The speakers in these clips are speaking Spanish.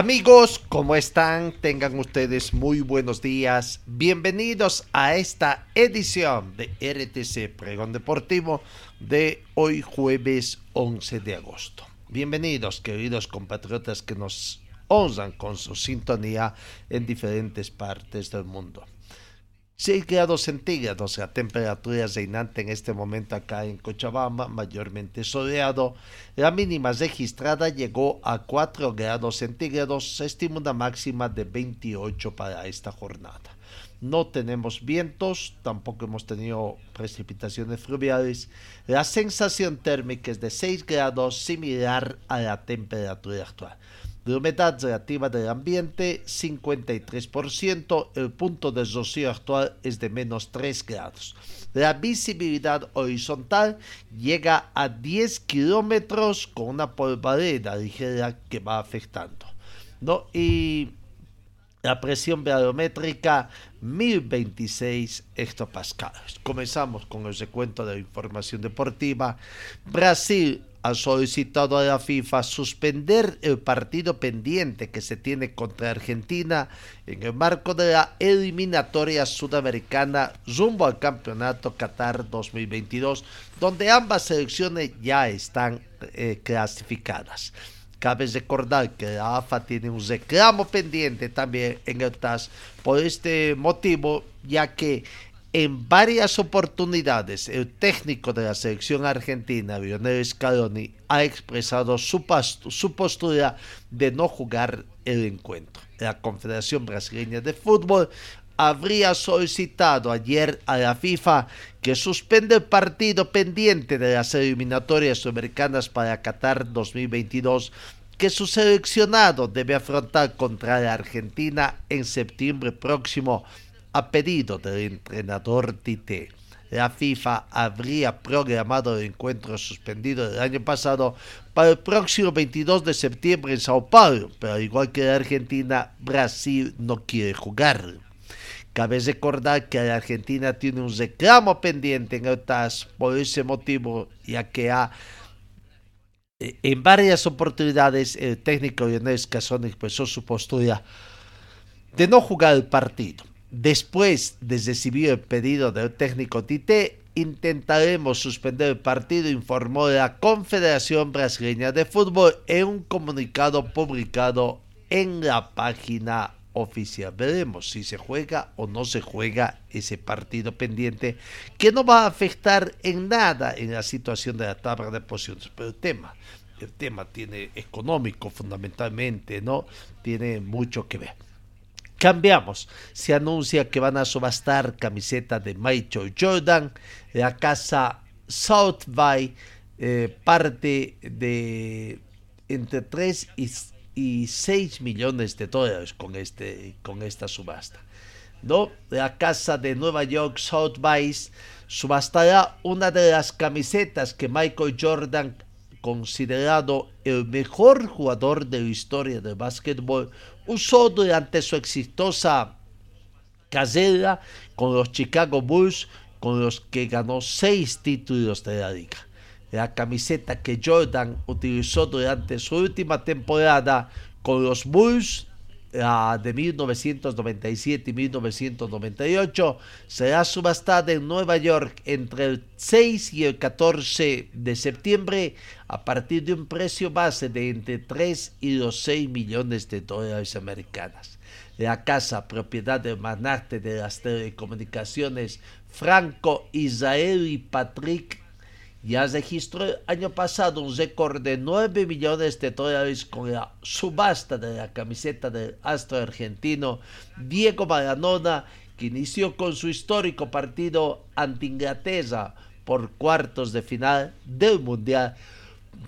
Amigos, ¿cómo están? Tengan ustedes muy buenos días. Bienvenidos a esta edición de RTC Pregón Deportivo de hoy jueves 11 de agosto. Bienvenidos, queridos compatriotas que nos honran con su sintonía en diferentes partes del mundo. 6 grados centígrados la temperatura reinante en este momento acá en Cochabamba, mayormente soleado. La mínima registrada llegó a 4 grados centígrados, se estima una máxima de 28 para esta jornada. No tenemos vientos, tampoco hemos tenido precipitaciones fluviales. La sensación térmica es de 6 grados, similar a la temperatura actual. La humedad relativa del ambiente 53%, el punto de rocío actual es de menos 3 grados. La visibilidad horizontal llega a 10 kilómetros con una polvareda ligera que va afectando. ¿no? Y la presión barométrica 1026 hectopascales. Comenzamos con el recuento de la información deportiva. Brasil ha solicitado a la FIFA suspender el partido pendiente que se tiene contra Argentina en el marco de la eliminatoria sudamericana rumbo al campeonato Qatar 2022, donde ambas selecciones ya están eh, clasificadas. Cabe recordar que la AFA tiene un reclamo pendiente también en el TAS por este motivo, ya que en varias oportunidades, el técnico de la selección argentina, Lionel Scaloni, ha expresado su, su, postura de no jugar el encuentro. La Confederación Brasileña de Fútbol habría solicitado ayer a la FIFA que suspenda el partido pendiente de las eliminatorias americanas para Qatar 2022 que su seleccionado debe afrontar contra la Argentina en septiembre próximo a pedido del entrenador Tite. La FIFA habría programado el encuentro suspendido del año pasado para el próximo 22 de septiembre en Sao Paulo, pero al igual que la Argentina, Brasil no quiere jugar. Cabe recordar que la Argentina tiene un reclamo pendiente en el TAS por ese motivo, ya que ha en varias oportunidades el técnico Lionel Scasoni expresó su postura de no jugar el partido. Después de recibir el pedido del técnico Tite, intentaremos suspender el partido, informó la Confederación Brasileña de Fútbol en un comunicado publicado en la página oficial. Veremos si se juega o no se juega ese partido pendiente, que no va a afectar en nada en la situación de la tabla de posiciones. Pero el tema, el tema tiene económico fundamentalmente, ¿no? Tiene mucho que ver. Cambiamos. Se anuncia que van a subastar camiseta de Michael Jordan. La casa South by eh, parte de entre 3 y, 6 millones de dólares con, este, con esta subasta. ¿no? La casa de Nueva York South by subastará una de las camisetas que Michael Jordan considerado el mejor jugador de la historia del básquetbol, usó durante su exitosa carrera con los Chicago Bulls, con los que ganó seis títulos de la liga. La camiseta que Jordan utilizó durante su última temporada con los Bulls de 1997 y 1998 será subastada en Nueva York entre el 6 y el 14 de septiembre a partir de un precio base de entre 3 y los 6 millones de dólares americanos. la casa propiedad del magnate de las telecomunicaciones Franco Israel y Patrick ya registró el año pasado un récord de 9 millones de dólares con la subasta de la camiseta del astro argentino Diego Maradona, que inició con su histórico partido ante Inglaterra por cuartos de final del Mundial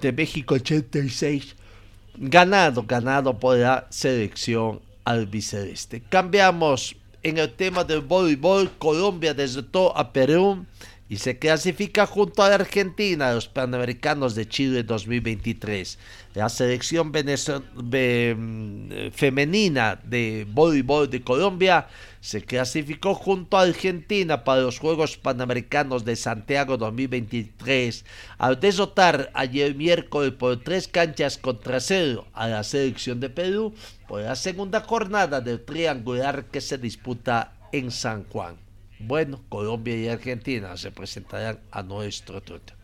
de México 86, ganado, ganado por la selección albiceleste. Cambiamos en el tema del voleibol, Colombia derrotó a Perú y se clasifica junto a la Argentina a los Panamericanos de Chile 2023. La selección femenina de voleibol de Colombia se clasificó junto a Argentina para los Juegos Panamericanos de Santiago 2023 al derrotar ayer miércoles por tres canchas contra cero a la selección de Perú por la segunda jornada del triangular que se disputa en San Juan. Bueno, Colombia y Argentina se presentarán a nuestro turno.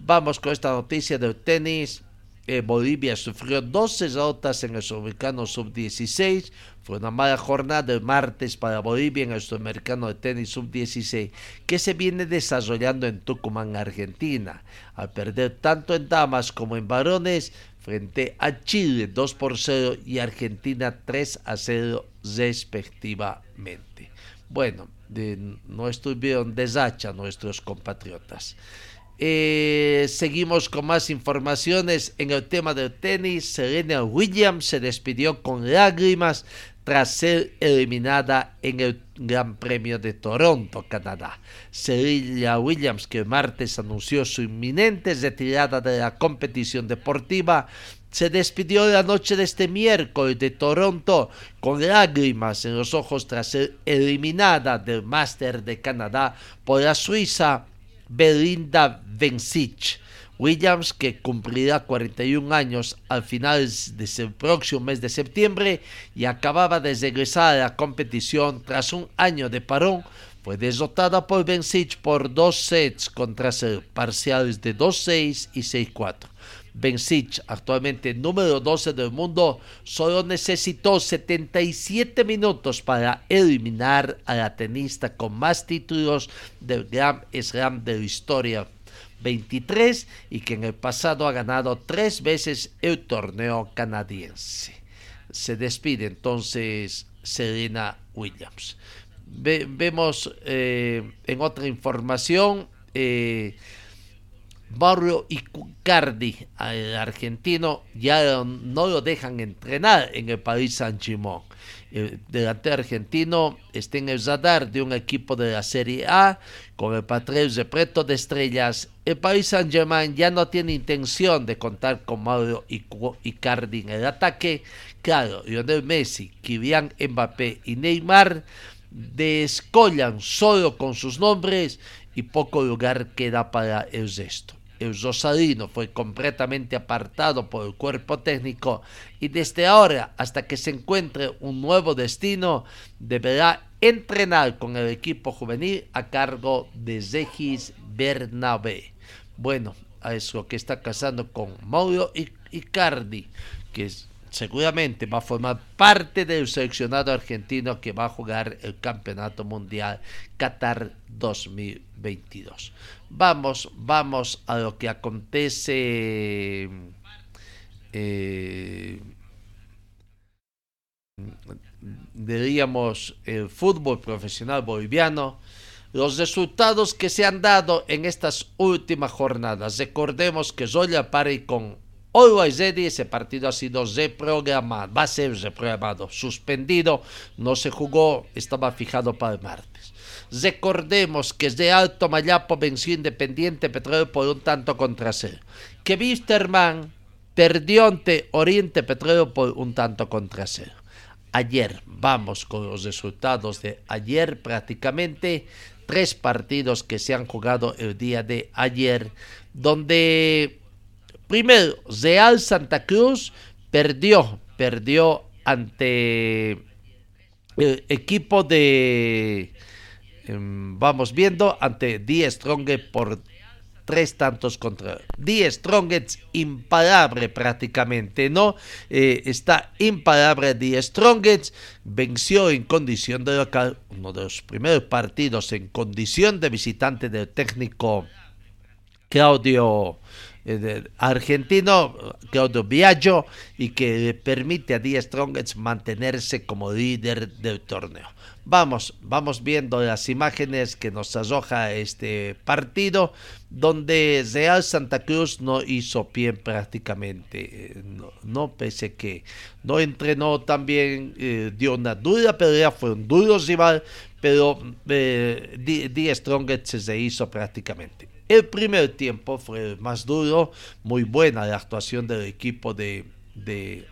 Vamos con esta noticia del tenis. Eh, Bolivia sufrió 12 derrotas en el Sudamericano Sub-16. Fue una mala jornada el martes para Bolivia en el Sudamericano de Tenis Sub-16 que se viene desarrollando en Tucumán, Argentina. Al perder tanto en damas como en varones frente a Chile 2 por 0 y Argentina 3 a 0 respectivamente. Bueno, de, no estuvieron deshacha nuestros compatriotas. Eh, seguimos con más informaciones en el tema del tenis. Serena Williams se despidió con lágrimas tras ser eliminada en el Gran Premio de Toronto, Canadá. Serena Williams, que el martes anunció su inminente retirada de la competición deportiva, se despidió la noche de este miércoles de Toronto con lágrimas en los ojos tras ser eliminada del Master de Canadá por la suiza Belinda Bencic. Williams, que cumplirá 41 años al final del próximo mes de septiembre y acababa de regresar a la competición tras un año de parón, fue derrotada por Bencic por dos sets contra ser parciales de 2-6 y 6-4. Bencic, actualmente número 12 del mundo, solo necesitó 77 minutos para eliminar a la tenista con más títulos del Grand Slam de la historia 23 y que en el pasado ha ganado tres veces el torneo canadiense. Se despide entonces Serena Williams. vemos eh, en otra información eh, Mario Icardi, el argentino, ya no lo dejan entrenar en el país San Simón. El delantero argentino está en el radar de un equipo de la Serie A con el patrón repleto de estrellas. El país San Germain ya no tiene intención de contar con Mario Icardi en el ataque. Claro, Lionel Messi, Kylian Mbappé y Neymar descollan solo con sus nombres y poco lugar queda para el resto el Rosalino fue completamente apartado por el cuerpo técnico y desde ahora hasta que se encuentre un nuevo destino deberá entrenar con el equipo juvenil a cargo de Zegis Bernabé. Bueno, es lo que está casando con Mauro Icardi, que seguramente va a formar parte del seleccionado argentino que va a jugar el Campeonato Mundial Qatar 2022. Vamos, vamos a lo que acontece. Eh, diríamos el fútbol profesional boliviano, los resultados que se han dado en estas últimas jornadas. Recordemos que Zoya Pari con Always Ready, ese partido ha sido reprogramado, va a ser reprogramado, suspendido, no se jugó, estaba fijado para el martes. Recordemos que de Alto Mayapo venció Independiente Petróleo por un tanto contra cero. Que Wisterman perdió ante Oriente Petróleo por un tanto contra cero. Ayer, vamos con los resultados de ayer prácticamente. Tres partidos que se han jugado el día de ayer, donde primero Real Santa Cruz perdió, perdió ante el equipo de vamos viendo ante Die Strong por tres tantos contra Die Strongets imparable prácticamente, ¿no? Eh, está imparable Die Strongets, venció en condición de local, uno de los primeros partidos en condición de visitante del técnico Claudio eh, argentino Claudio Biagio y que permite a Die Strongets mantenerse como líder del torneo. Vamos, vamos viendo las imágenes que nos arroja este partido, donde Real Santa Cruz no hizo bien prácticamente, eh, no, pese que no entrenó también, eh, dio una dura pelea, fue un duro rival, pero eh, Die se hizo prácticamente. El primer tiempo fue más duro, muy buena la actuación del equipo de, de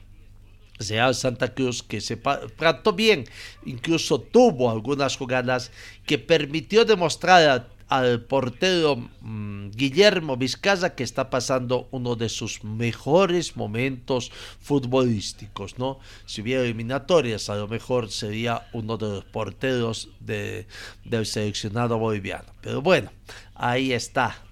Real Santa Cruz que se trató bien, incluso tuvo algunas jugadas que permitió demostrar al portero mm, Guillermo Vizcaza que está pasando uno de sus mejores momentos futbolísticos, ¿no? Si hubiera eliminatorias, a lo mejor sería uno de los porteros de, del seleccionado boliviano. Pero bueno, ahí está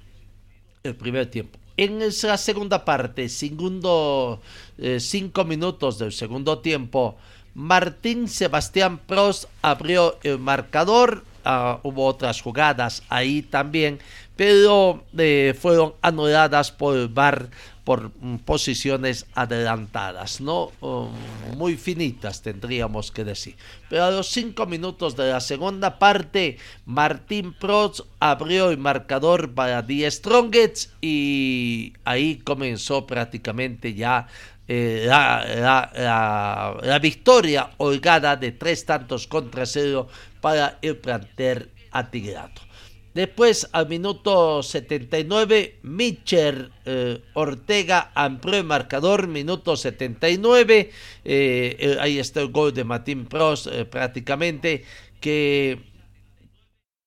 el primer tiempo. En la segunda parte, segundo, eh, cinco minutos del segundo tiempo, Martín Sebastián Prost abrió el marcador. Ah, hubo otras jugadas ahí también, pero eh, fueron anuladas por el VAR por mm, posiciones adelantadas, ¿no? Um, muy finitas tendríamos que decir. Pero a los cinco minutos de la segunda parte, Martín Prost abrió el marcador para Die Strongets y ahí comenzó prácticamente ya eh, la, la, victoria holgada de tres tantos contra cero para el planter atigrado. Después, al minuto 79, Mitcher eh, Ortega amplió el marcador, minuto 79. Eh, ahí está el gol de Martín Prost, prácticamente, que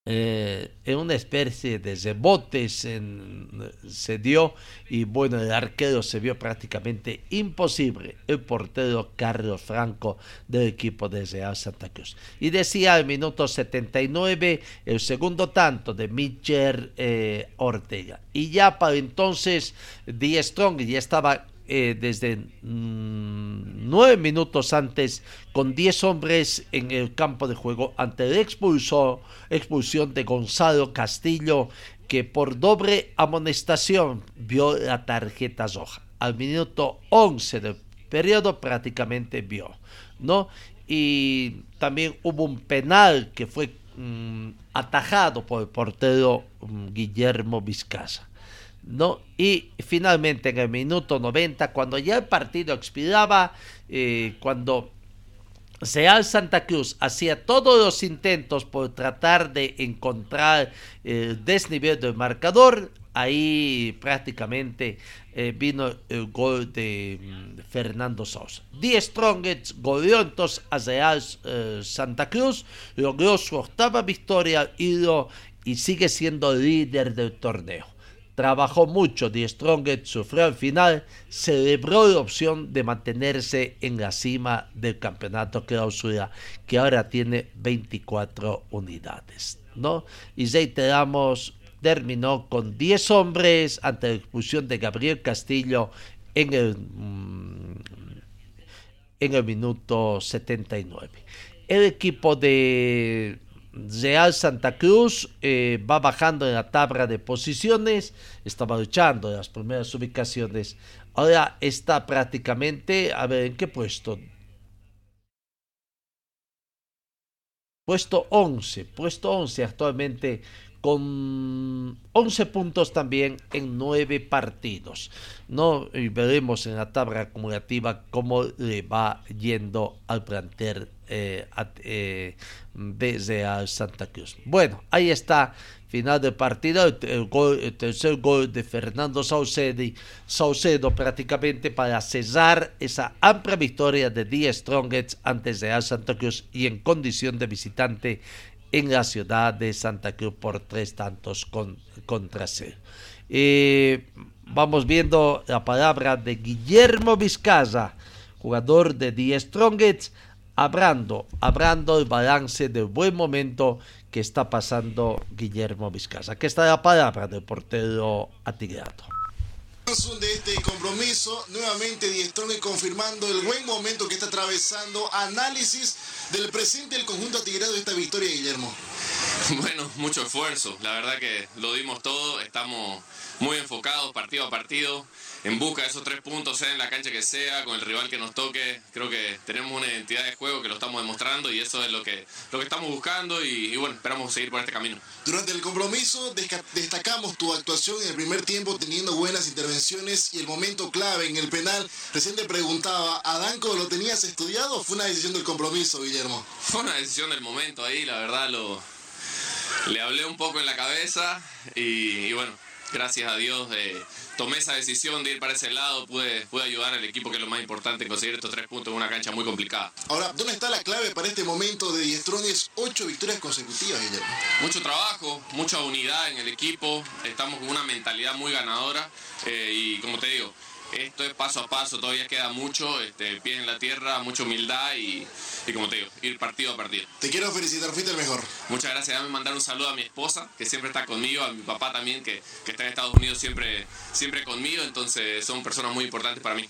eh, en una especie de rebote se, dio y bueno, el arquero se vio prácticamente imposible, el portero Carlos Franco del equipo de Real Santa Cruz. Y decía al minuto 79 el segundo tanto de Mitchell eh, Ortega. Y ya para entonces, Die Strong ya estaba eh, desde mm, nueve minutos antes con diez hombres en el campo de juego ante la expulsión de Gonzalo Castillo que por doble amonestación vio la tarjeta roja. Al minuto 11 del periodo prácticamente vio, ¿no? Y también hubo un penal que fue mm, atajado por el portero mm, Guillermo Vizcaza. ¿No? Y finalmente en el minuto 90, cuando ya el partido expiraba, eh, cuando Real Santa Cruz hacía todos los intentos por tratar de encontrar el desnivel del marcador, ahí prácticamente eh, vino el gol de mm, Fernando Sosa. Die Strongets goleó entonces a Real eh, Santa Cruz, logró su octava victoria y, y sigue siendo líder del torneo trabajó mucho, Die Strongest sufrió al final, celebró la opción de mantenerse en la cima del campeonato clausura, que ahora tiene 24 unidades. ¿no? Y reiteramos, terminó con 10 hombres ante la expulsión de Gabriel Castillo en el, mm, en el minuto 79. El equipo de Real Santa Cruz eh, va bajando en la tabla de posiciones, estaba luchando en las primeras ubicaciones, ahora está prácticamente, a ver, ¿en qué puesto? Puesto 11, puesto 11 actualmente con 11 puntos también en 9 partidos. ¿no? Y veremos en la tabla acumulativa cómo le va yendo al plantel eh, eh, desde a Santa Cruz. Bueno, ahí está, final del partido, el, tercer gol de Fernando Saucedo, Saucedo prácticamente para cesar esa amplia victoria de Die Strongets antes de Santa Cruz y en condición de visitante en la ciudad de Santa Cruz por tres tantos con, contra cero. Eh, vamos viendo la palabra de Guillermo Vizcaza, jugador de Die Strongets, hablando, hablando del balance del buen momento que está pasando Guillermo Vizcaza. Aquí está la palabra del portero atigrado de este compromiso, nuevamente Diestrone confirmando el buen momento que está atravesando, análisis del presente del conjunto atigrado de esta victoria, Guillermo. Bueno, mucho esfuerzo, la verdad que lo dimos todo, estamos muy enfocados partido a partido, en busca de esos tres puntos, sea en la cancha que sea, con el rival que nos toque. Creo que tenemos una identidad de juego que lo estamos demostrando y eso es lo que, lo que estamos buscando y, bueno, esperamos seguir por este camino. Durante el compromiso destacamos tu actuación en el primer tiempo teniendo buenas intervenciones y el momento clave en el penal. Recién te preguntaba, ¿a Danco lo tenías estudiado o fue una decisión del compromiso, Guillermo? Fue una decisión del momento ahí, la verdad lo... Le hablé un poco en la cabeza y, bueno, gracias a Dios eh, tomé esa decisión de ir para ese lado, pude, pude ayudar al equipo, que es lo más importante, en conseguir estos tres puntos en una cancha muy complicada. Ahora, ¿dónde está la clave para este momento de Diestrones? Ocho victorias consecutivas, Guillermo. Mucho trabajo, mucha unidad en el equipo, estamos con una mentalidad muy ganadora eh, y como te digo, esto es paso a paso, todavía queda mucho, este, pie en la tierra, mucha humildad y, como te digo, ir partido a partido. Te quiero felicitar, fuiste el mejor. Muchas gracias, dame mandar un saludo a mi esposa, que siempre está conmigo, a mi papá también, que, que está en Estados Unidos siempre, siempre conmigo, entonces son personas muy importantes para mí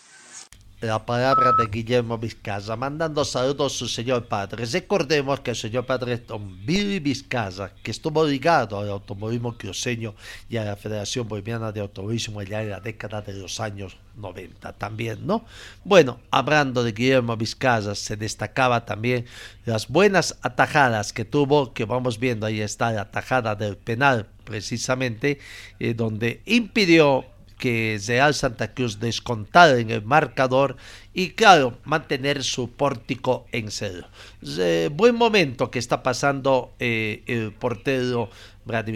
la palabra de Guillermo Vizcaza, mandando saludos a su señor padre. Recordemos que el señor padre es don Billy Vizcaza, que estuvo ligado al automovilismo cruceño y a la Federación Boliviana de Automovilismo ya en la década de los años 90 también, ¿no? Bueno, hablando de Guillermo Vizcaza, se destacaba también las buenas atajadas que tuvo, que vamos viendo, ahí está la atajada del penal, precisamente, eh, donde impidió que Real Santa Cruz descontar en el marcador y claro, mantener su pórtico en cero. buen momento que está pasando eh, el portero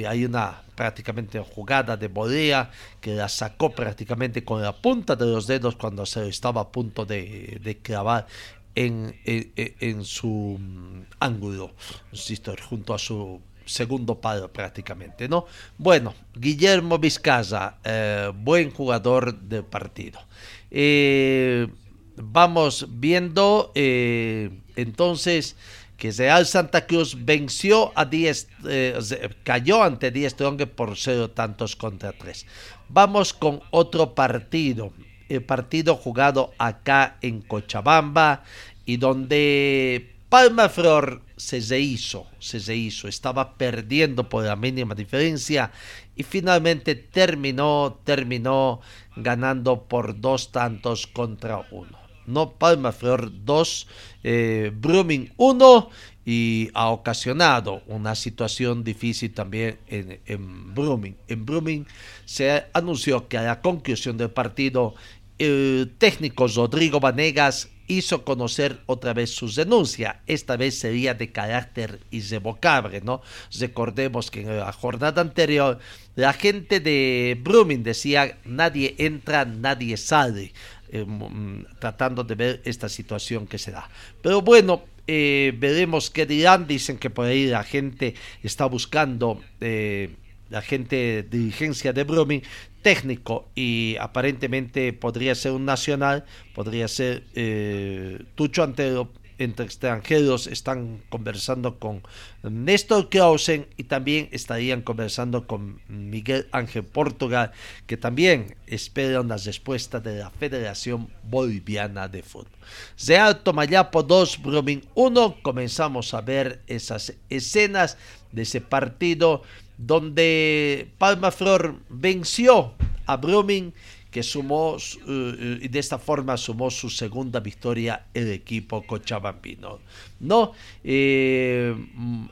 Hay una prácticamente jugada de Bolea que la sacó prácticamente con la punta de los dedos cuando se estaba a punto de, de clavar en, en, su mm, ángulo, junto a su segundo palo prácticamente, ¿no? Bueno, Guillermo Vizcaza, eh, buen jugador del partido. Eh, vamos viendo eh, entonces que Real Santa Cruz venció a 10, cayó ante 10 Strong por 0 tantos contra 3. Vamos con otro partido, el partido jugado acá en Cochabamba y donde Palma Flor se hizo, se hizo, estaba perdiendo por la mínima diferencia y finalmente terminó, terminó ganando por dos tantos contra uno. No Palma Flor 2, eh, Brumming 1 y ha ocasionado una situación difícil también en, en. En Brumming se anunció que a la conclusión del partido el técnico Rodrigo Vanegas hizo conocer otra vez sus denuncias. Esta vez sería de carácter irrevocable, ¿no? Recordemos que en la jornada anterior la gente de Brumming decía nadie entra, nadie sale, eh, mm, tratando de ver esta situación que se da. Pero bueno, eh, veremos qué dirán. Dicen que por ahí la gente está buscando. Eh, la gente dirigencia de Brumming técnico y aparentemente podría ser un nacional, podría ser eh, Tucho Antero, entre extranjeros están conversando con Néstor Clausen y también estarían conversando con Miguel Ángel Portugal, que también esperan las respuestas de la Federación Boliviana de Fútbol. Real Tomayapo 2, Brumming 1, comenzamos a ver esas escenas de ese partido donde Palma Flor venció a Brumming que sumó eh, y de esta forma sumó su segunda victoria el equipo cochabambino. No, eh,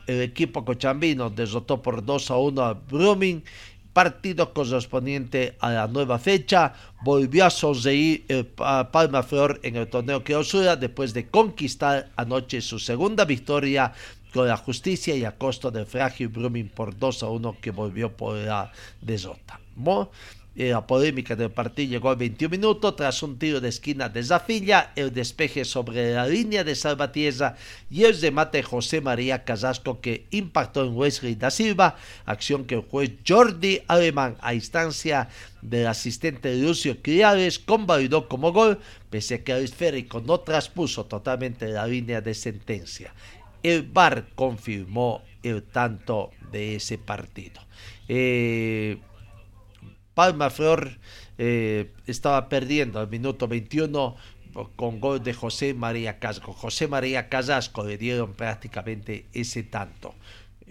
el equipo cochabambino derrotó por 2 a 1 a Brumming, partido correspondiente a la nueva fecha, volvió a sonreír el Palma Flor en el torneo clausura después de conquistar anoche su segunda victoria con la justicia y a costo del frágil Brumming por 2 a 1 que volvió por la derrota. Eh, la polémica del partido llegó al 21 minutos tras un tiro de esquina de Zafilla, el despeje sobre la línea de Salvatierra y el remate José María Casasco que impactó en Wesley da Silva, acción que el juez Jordi Alemán a instancia del asistente Lucio Criales convalidó como gol, pese a que el esférico no traspuso totalmente la línea de sentencia. El VAR confirmó el tanto de ese partido. Eh, Palma Flor eh, estaba perdiendo al minuto 21 con gol de José María Casco. José María Casasco le dieron prácticamente ese tanto.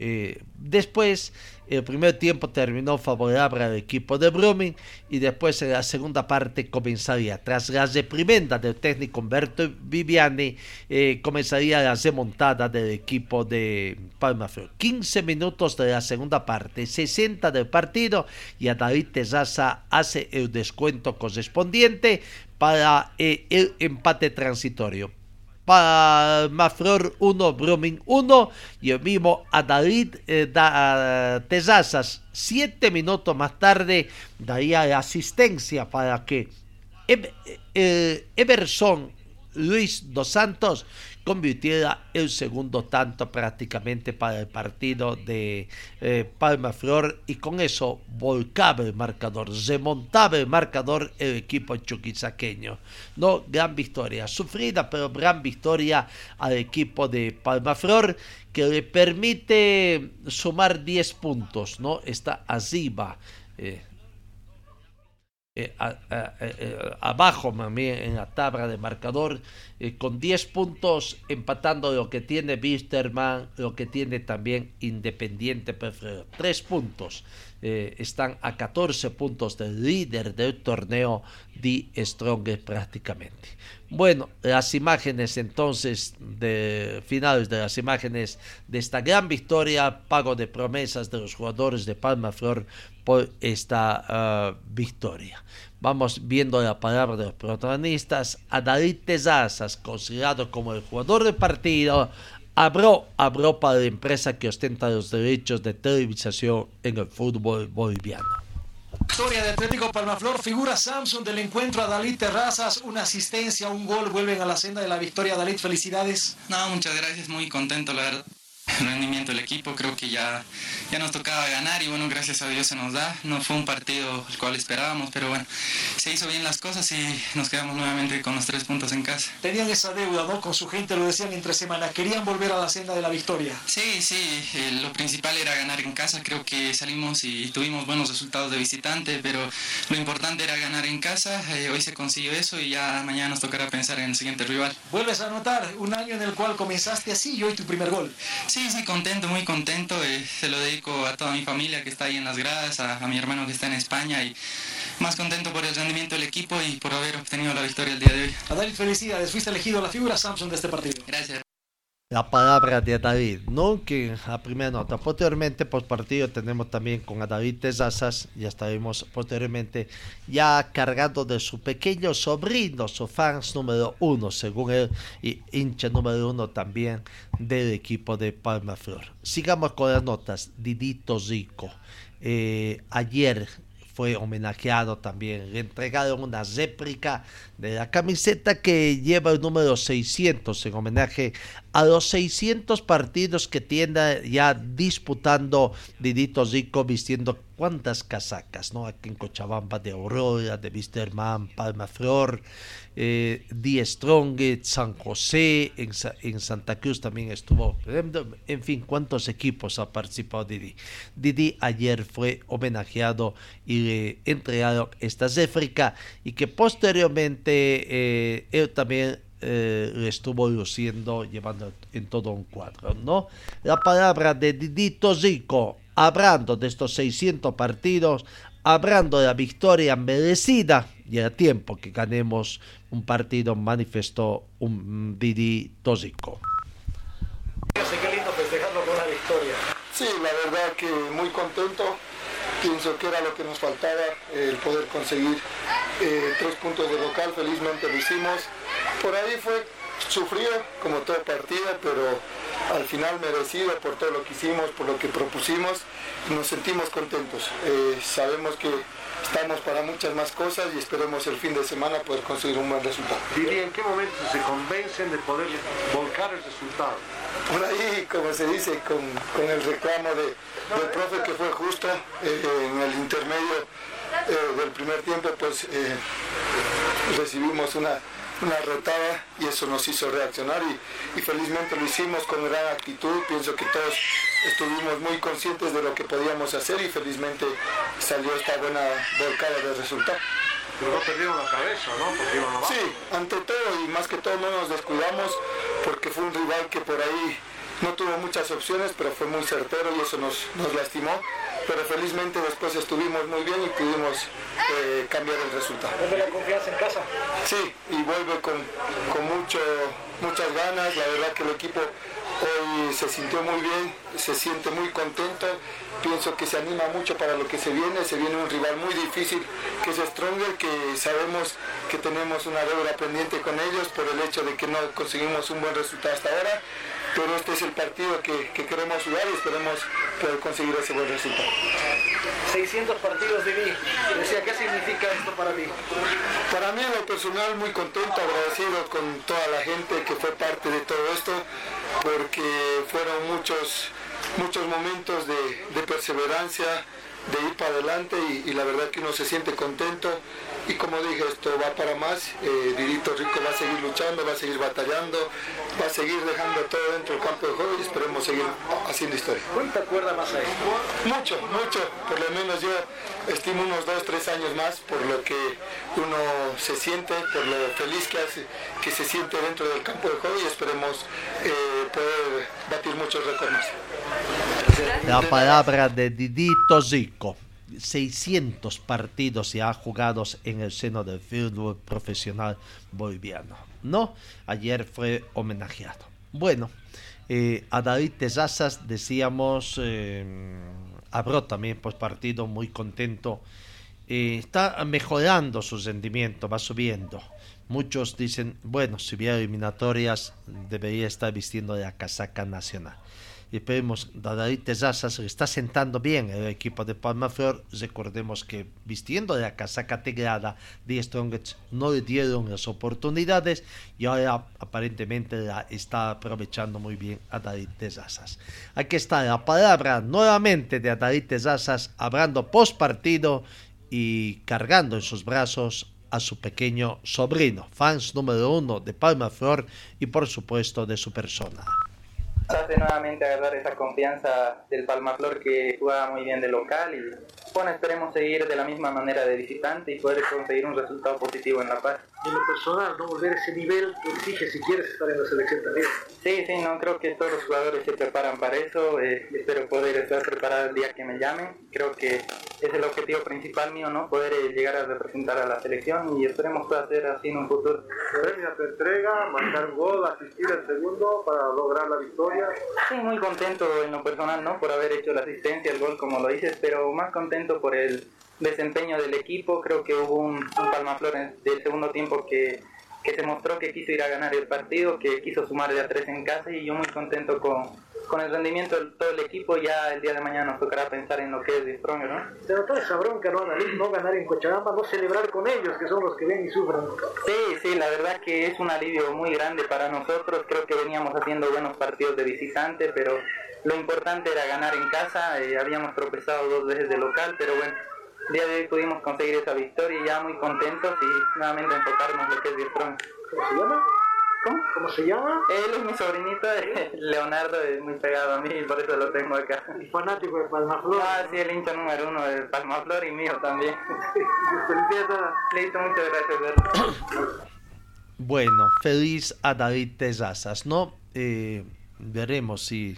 Eh, después, el primer tiempo terminó favorable al equipo de Brumming y después en la segunda parte comenzaría, tras la reprimenda del técnico Humberto Viviani, eh, comenzaría la remontada del equipo de Palma Flor. 15 minutos de la segunda parte, 60 del partido y a David Tezaza hace el descuento correspondiente para eh, el empate transitorio para Maflor 1, Brumming 1 y el mismo a David eh, da, Tezazas. Siete minutos más tarde daría asistencia para que eh, Everson Luis dos Santos convirtiera el segundo tanto prácticamente para el partido de eh, y con eso volcaba el marcador, remontaba el marcador el equipo chuquisaqueño. No, gran victoria, sufrida pero gran victoria al equipo de Palma Flor que le permite sumar 10 puntos, ¿no? Está arriba. Eh, eh, eh, abajo en la tabla de marcador eh, con 10 puntos empatando lo que tiene Wisterman, lo que tiene también Independiente Preferido. 3 puntos. están a 14 puntos del líder del torneo de Strongest prácticamente. Bueno, las imágenes entonces de finales de las imágenes de esta gran victoria, pago de promesas de los jugadores de Palma Flor por esta ah, victoria. Vamos viendo la palabra de los protagonistas. A David Tezazas, considerado como el jugador del partido, abrió, abrió para la empresa que ostenta los derechos de televisación en el fútbol boliviano. Historia de Atlético Palmaflor, figura Samsung del encuentro a Dalit Terrazas, una asistencia, un gol, vuelven a la senda de la victoria. Dalit, felicidades. No, muchas gracias, muy contento, la verdad rendimiento del equipo. Creo que ya, ya nos tocaba ganar y bueno, gracias a Dios se nos da. No fue un partido el cual esperábamos, pero bueno, se hizo bien las cosas y nos quedamos nuevamente con los tres puntos en casa. Tenían esa deuda, ¿no? Con su gente, lo decían entre semana, querían volver a la senda de la victoria. Sí, sí, eh, lo principal era ganar en casa. Creo que salimos y tuvimos buenos resultados de visitante, pero lo importante era ganar en casa. Eh, hoy se consiguió eso y ya mañana nos tocará pensar en el siguiente rival. Vuelves a anotar un año en el cual comenzaste así y hoy tu primer gol. Sí, sí, contento, muy contento. Eh, se lo dedico a toda mi familia que está ahí en las gradas, a, mi hermano que está en España y más contento por el rendimiento del equipo y por haber obtenido la victoria el día de hoy. Adal, felicidades, fuiste elegido la figura Samsung de este partido. Gracias la palabra de David, ¿no? Que a primera nota. Posteriormente, por partido, tenemos también con David Tezazas, ya estaremos posteriormente ya cargando de su pequeño sobrino, su fans número uno, según él, y hincha número uno también del equipo de Palma Flor. Sigamos con las notas. Didito Rico. Eh, ayer fue homenajeado también. Le entregaron una réplica de la camiseta que lleva el número 600 en homenaje a los 600 partidos que tiene ya disputando Didito Rico vistiendo cuántas casacas, ¿no? Aquí en Cochabamba de Aurora, de Wisterman, Palma Flor, eh, Die Strong, San José, en, Santa Cruz también estuvo, en fin, cuántos equipos ha participado Didi. Didi ayer fue homenajeado y le entregaron esta réplica y que posteriormente eh, él también eh, estuvo luciendo, llevando en todo un cuadro, ¿no? La palabra de Didito Zico hablando de estos 600 partidos, hablando de la victoria merecida y a tiempo que ganemos un partido, manifestó un Didi Tóxico. Qué lindo festejarlo con una victoria. Sí, la verdad que muy contento. Pienso que era lo que nos faltaba, el poder conseguir eh, tres puntos de local. Felizmente lo hicimos. Por ahí fue sufrido, como todo partido, pero al final merecido por todo lo que hicimos, por lo que propusimos, nos sentimos contentos. Eh, sabemos que estamos para muchas más cosas y esperemos el fin de semana poder conseguir un buen resultado. Diría, ¿en qué momento se convencen de poder volcar el resultado? Por ahí, como se dice, con, con el reclamo de, del profe que fue justo eh, en el intermedio eh, del primer tiempo, pues recibimos una, una rotada y eso nos hizo reaccionar y, y, felizmente lo hicimos con gran actitud. Pienso que todos estuvimos muy conscientes de lo que podíamos hacer y felizmente salió esta buena volcada de resultado. Pero no perdieron la cabeza, ¿no? Porque iban abajo. Sí, ante todo y más que todo no nos descuidamos porque fue un rival que por ahí no tuvo muchas opciones, pero fue muy certero y eso nos, nos lastimó. Pero felizmente después estuvimos muy bien y pudimos eh, cambiar el resultado. ¿Vuelve la confianza en casa? Sí, y vuelve con, con mucho, muchas ganas. La verdad que el equipo hoy se sintió muy bien, se siente muy contento. Pienso que se anima mucho para lo que se viene. Se viene un rival muy difícil que es Stronger, que sabemos que tenemos una deuda pendiente con ellos por el hecho de que no conseguimos un buen resultado hasta ahora pero este es el partido que, que, queremos jugar y esperemos poder conseguir ese buen resultado. 600 partidos de mí. Decía, ¿qué significa esto para ti? Para mí en lo personal muy contento, agradecido con toda la gente que fue parte de todo esto, porque fueron muchos, muchos momentos de, de perseverancia, de ir para adelante y, y, la verdad que uno se siente contento y como dije esto va para más eh, Didito Rico va a seguir luchando va a seguir batallando va a seguir dejando todo dentro del campo de juego y esperemos seguir haciendo historia ¿cuánta cuerda más hay? mucho, mucho por lo menos yo estimo unos dos, tres años más por lo que uno se siente por lo feliz que hace que se siente dentro del campo de juego y esperemos eh, poder batir muchos récords más la palabra de Didito Zico. 600 partidos ya jugados en el seno del fútbol profesional boliviano. ¿No? Ayer fue homenajeado. Bueno, eh, a David Tezazas decíamos, eh, también post partido muy contento. Eh, está mejorando su rendimiento, va subiendo. Muchos dicen, bueno, si hubiera eliminatorias, debería estar vistiendo la casaca nacional y esperemos David Tezazas se está sentando bien el equipo de Palmaflor recordemos que vistiendo la casaca tegrada de Strongest no le dieron las oportunidades y ahora aparentemente está aprovechando muy bien a David Tezazas aquí está la palabra nuevamente de David Tezazas hablando post partido y cargando en sus brazos a su pequeño sobrino, fans número uno de Palmaflor y por supuesto de su persona hace nuevamente agarrar esa confianza del Palmaflor que jugaba muy bien de local y bueno, esperemos seguir de la misma manera de visitante y poder conseguir un resultado positivo en La Paz. En lo personal, ¿no? Volver ese nivel que exige si quieres estar en la selección también. Sí, sí, no, creo que todos los jugadores se preparan para eso, eh, espero poder estar preparado el día que me llamen, creo que es el objetivo principal mío, ¿no? Poder eh, llegar a representar a la selección y esperemos pueda hacer así en un futuro. Premia tu entrega, marcar un gol, asistir al segundo para lograr la victoria. Sí, muy contento en lo personal, ¿no? Por haber hecho la asistencia, el gol como lo dices, pero más contento por el desempeño del equipo. Creo que hubo un, un Palmaflor del segundo tiempo que, que se mostró que quiso ir a ganar el partido, que quiso sumar de a tres en casa y yo muy contento con, con el rendimiento de todo el equipo. Ya el día de mañana nos tocará pensar en lo que es de Stronger, ¿no? Pero toda esa bronca, ¿no, Analí? No ganar en Cochabamba, no celebrar con ellos, que son los que ven y sufren. Sí, sí, la verdad que es un alivio muy grande para nosotros. Creo que veníamos haciendo buenos partidos de visitante, pero lo importante era ganar en casa. Eh, habíamos tropezado dos veces de local, pero bueno el día de hoy pudimos conseguir esa victoria y ya muy contentos y nuevamente enfocarnos en lo que es Strong. ¿Cómo se llama? ¿Cómo? ¿Cómo se llama? Él es mi sobrinito, Leonardo, es muy pegado a mí y por eso lo tengo acá. ¿Y fanático de Palmaflor? Ah, sí, el hincha número uno de Palmaflor y mío también. Listo, muchas gracias. Bueno, feliz a David Tezazas, ¿no? Eh, veremos si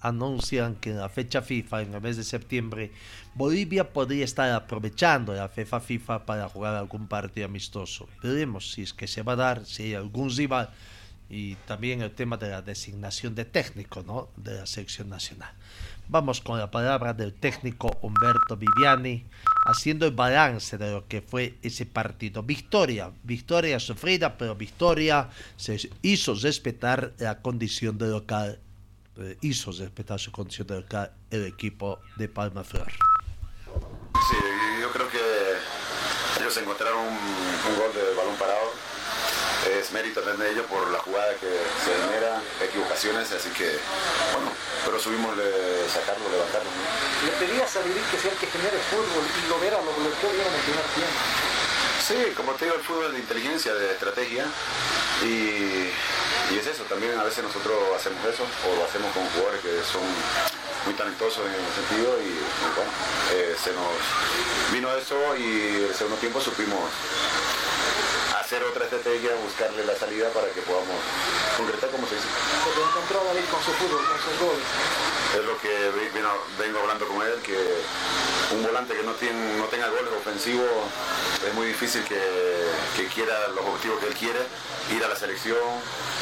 anuncian que en la fecha FIFA, en el mes de septiembre, Bolivia podría estar aprovechando la fecha FIFA para jugar algún partido amistoso. Veremos si es que se va a dar, si hay algún rival y también el tema de la designación de técnico ¿no? de la selección nacional. Vamos con la palabra del técnico Humberto Viviani, haciendo el balance de lo que fue ese partido. Victoria, victoria sufrida, pero victoria se hizo respetar la condición de local eh, hizo respetar su condición de local el equipo de Palma Flor. Sí, yo creo que ellos encontraron un, un gol de balón parado. Es mérito también de ellos por la jugada que se genera, equivocaciones, así que, bueno, pero subimos de sacarlo, levantarlo. ¿no? Le pedías a Vivir que sea el que genere fútbol y lo verá, lo bloqueó bien en el primer tiempo. Sí, como te digo, el fútbol es de inteligencia, de estrategia y, y es eso, también a veces nosotros hacemos eso o lo hacemos con jugadores que son muy talentosos en ese sentido y bueno, eh, se nos vino eso y el segundo tiempo supimos hacer otra estrategia, buscarle la salida para que podamos concretar como se dice. Porque encontró a David con su fútbol, con sus goles. Es lo que vino- vengo hablando con él, que un volante que no, tiene, no tenga goles ofensivos es muy difícil que, que quiera los objetivos que él quiere, ir a la selección,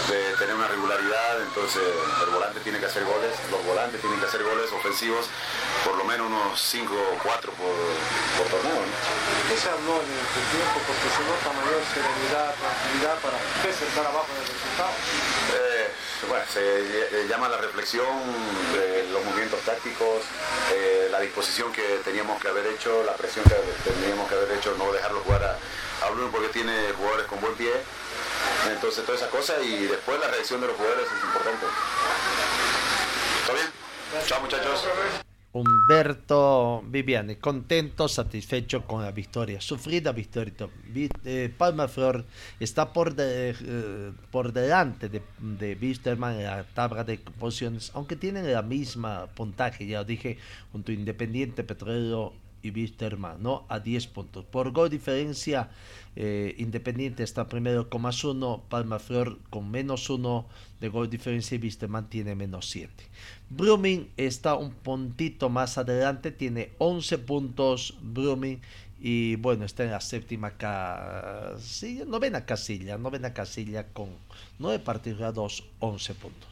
de tener una regularidad, entonces el volante tiene que hacer goles, los volantes tienen que hacer goles ofensivos, por lo menos unos 5 o 4 por, por torneo. ¿no? ¿Qué se habló en el tiempo? Porque se nota mayor serenidad, tranquilidad para estar abajo del resultado. Eh, bueno, se llama la reflexión de los movimientos tácticos, eh, la disposición que teníamos que haber hecho, la presión que teníamos que haber hecho, no dejarlo jugar a Bruno porque tiene jugadores con buen pie. Entonces toda esa cosa y después la reacción de los jugadores es importante. ¿Está bien? Chao muchachos. Humberto Viviani, contento, satisfecho con la victoria, sufrida victoria. Vi- eh, Palma Flor está por, de- eh, por delante de, de Wisterman en la tabla de posiciones, aunque tienen la misma puntaje, ya lo dije, junto a Independiente Petrolero y Wisterman, ¿no? A 10 puntos. Por gol diferencia, eh, Independiente está primero con más uno, Palma Flor con menos uno de gol diferencia y Wisterman tiene menos 7. Brumming está un puntito más adelante, tiene 11 puntos Brumming y bueno, está en la séptima casilla, novena casilla, novena casilla con 9 partidos ganados, 11 puntos.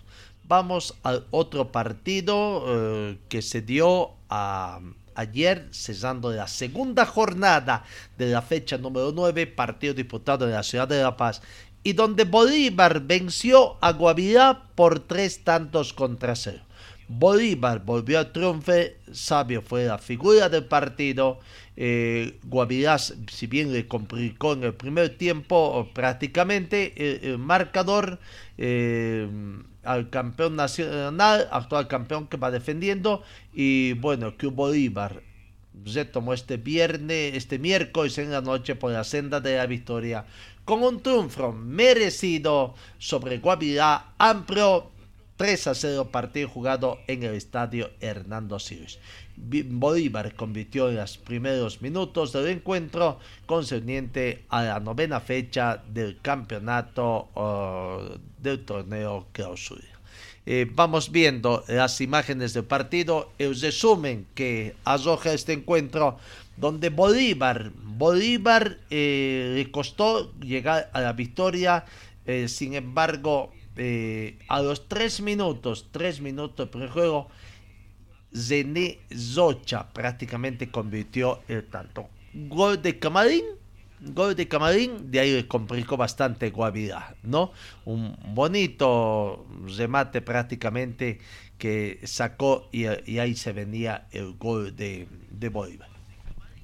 Vamos al otro partido eh, que se dio a- ayer, cesando la segunda jornada de la fecha número 9, partido disputado en la ciudad de La Paz, y donde Bolívar venció a Guavirá por tres tantos contra cero. Bolívar volvió al triunfo, Sabio fue la figura del partido. Eh, Guavirá, si bien le complicó en el primer tiempo, prácticamente el marcador eh, al campeón nacional, actual campeón que va defendiendo. Y bueno, que Bolívar se tomó este viernes, este miércoles en la noche por la senda de la victoria con un triunfo merecido sobre Guavirá amplio 3 a 0 partido jugado en el estadio Hernando Siles. Bolívar convirtió en los primeros minutos del encuentro concerniente a la novena fecha del campeonato del torneo clausura. Eh, vamos viendo las imágenes del partido, el resumen que arroja este encuentro, donde Bolívar, Bolívar eh, le costó llegar a la victoria, eh, sin embargo, eh, a los tres minutos, tres minutos del juego, Zené Zocha prácticamente convirtió el tanto. Gol de Camarín, gol de Camarín, de ahí le complicó bastante Guavirá, ¿no? Un bonito remate prácticamente que sacó y, y ahí se venía el gol de, de Bolívar.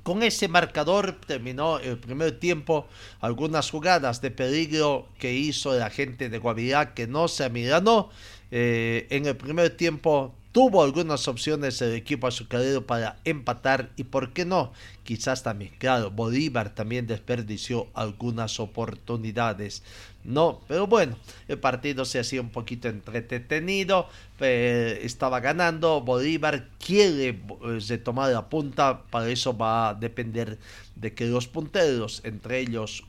Con ese marcador terminó el primer tiempo. Algunas jugadas de peligro que hizo la gente de Guavirá que no se amilanó. Eh, en el primer tiempo tuvo algunas opciones el equipo azucarero para empatar y por qué no, quizás también, claro, Bolívar también desperdició algunas oportunidades, no, pero bueno, el partido se hacía un poquito entretenido, eh, estaba ganando, Bolívar quiere eh, la punta, para eso va a depender de que los punteros, entre ellos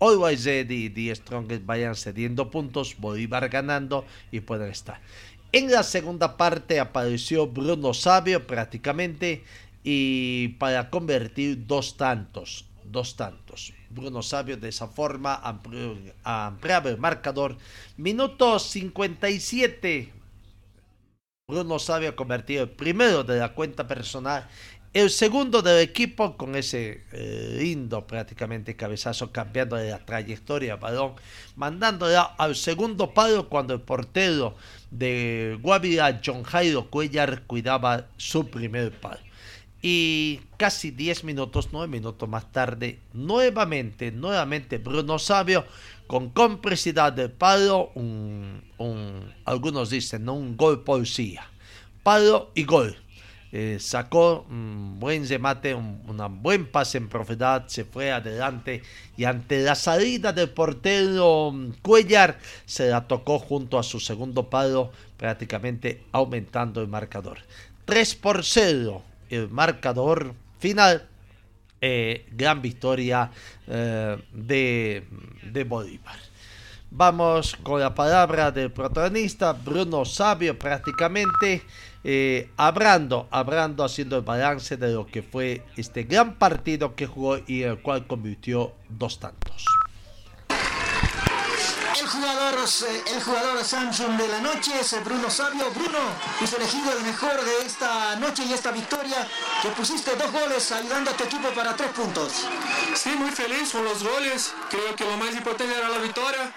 Always Ready y The Strongest vayan cediendo puntos, Bolívar ganando y pueden estar. En la segunda parte apareció Bruno Sabio prácticamente y para convertir dos tantos, dos tantos. Bruno Sabio de esa forma amplió- ampliaba el marcador. Minuto 57. Bruno Sabio ha convertido el primero de la cuenta personal El segundo del equipo con ese eh, lindo prácticamente cabezazo cambiando de la trayectoria balón, mandándola al segundo palo cuando el portero de Guavira, John Jairo Cuellar, cuidaba su primer palo. Y casi 10 minutos, 9 minutos más tarde, nuevamente, nuevamente Bruno Sabio con complicidad del palo, un, algunos dicen un gol poesía. Palo y gol. Eh, sacó un buen remate, un, buen pase en profundidad, se fue adelante y ante la salida del portero mm, Cuellar se la tocó junto a su segundo palo, prácticamente aumentando el marcador. 3 por 0 el marcador final. Eh, gran victoria eh, de, de Bolívar. Vamos con la palabra del protagonista, Bruno Sabio, prácticamente eh, hablando, hablando, haciendo el balance de lo que fue este gran partido que jugó y el cual convirtió dos tantos jugador, eh, el jugador Samsung de la noche es Bruno Sabio. Bruno, es elegido el mejor de esta noche y esta victoria, que pusiste dos goles ayudando a tu equipo para tres puntos. Sí, muy feliz con los goles. Creo que lo más importante era la victoria.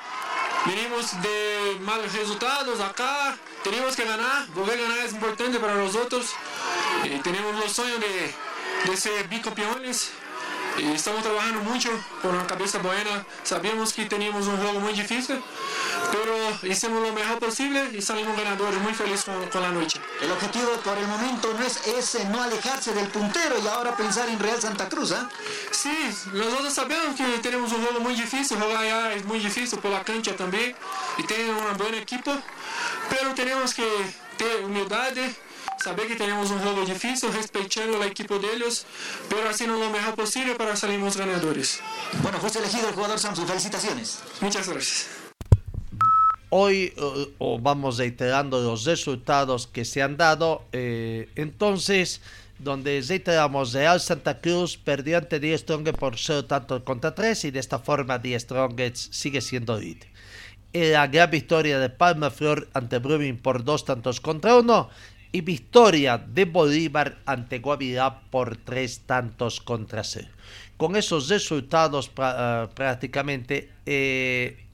Venimos de malos resultados acá, tenemos que ganar, volver a ganar es importante para nosotros. Eh, tenemos los sueños de, de ser bicampeones estamos trabajando mucho con la cabeza buena. Sabíamos que teníamos un juego muy difícil, pero hicimos lo mejor posible y salimos ganadores. Muy felices con, la noche. El objetivo por el momento no es ese, no alejarse del puntero y ahora pensar en Real Santa Cruz. ¿eh? Sí, nosotros sabemos que tenemos un juego muy difícil. Jugar allá es muy difícil por la cancha también y tenemos un buen equipo, pero tenemos que tener humildad saber que tenemos un juego difícil, respetando al equipo de ellos, pero haciendo lo mejor posible para salir ganadores. Bueno, fuiste elegido el jugador Samsung, felicitaciones. Muchas gracias. Hoy uh, vamos reiterando los resultados que se han dado, eh, entonces donde reiteramos Real Santa Cruz perdió ante 10 Strongets por 0 tanto contra 3 y de esta forma 10 Strongets sigue siendo líder. La gran victoria de Palma Flor ante Brumming por 2 tantos contra 1 y victoria de Bolívar ante Guavirá por tres tantos contra cero. Con esos resultados eh, prácticamente eh,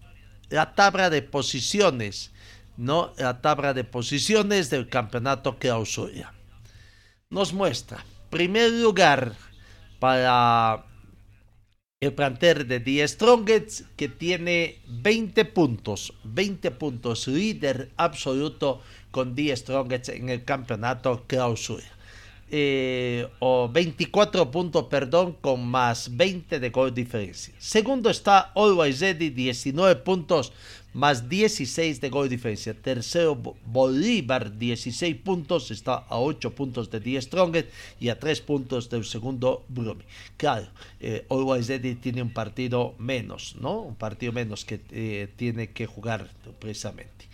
la tabla de posiciones, ¿no? La tabla de posiciones del campeonato clausura nos muestra primer lugar para el plantel de The Strongest que tiene 20 puntos, 20 puntos, líder absoluto con The Strongest en el campeonato clausura. Eh, o 24 puntos, perdón, con más 20 de gol diferencia. Segundo está Always Ready, 19 puntos, más 16 de gol diferencia. Tercero, Bolívar, 16 puntos, está a 8 puntos de The Strongest y a 3 puntos del segundo Brumi. Claro, eh, Always Ready tiene un partido menos, ¿no? Un partido menos que eh, tiene que jugar precisamente.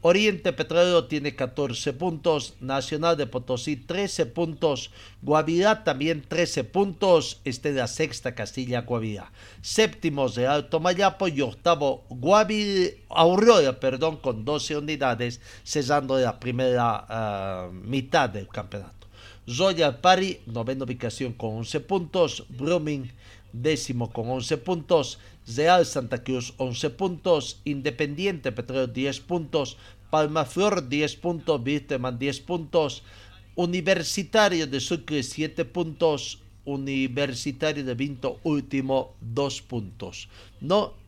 Oriente Petrolero tiene 14 puntos, Nacional de Potosí 13 puntos, Guavirá también 13 puntos, este es la sexta Castilla Guavirá. Séptimos de Alto Mayapo y octavo Guavirá, Aurora, perdón, con 12 unidades, cesando la primera ah, mitad del campeonato. Royal Pari, novena ubicación con 11 puntos, Brumming décimo con 11 puntos, Real Santa Cruz 11 puntos, Independiente Petróleo 10 puntos, Palmaflor 10 puntos, Birteman 10 puntos, Universitario de Sucre 7 puntos, Universitario de Vinto último 2 puntos.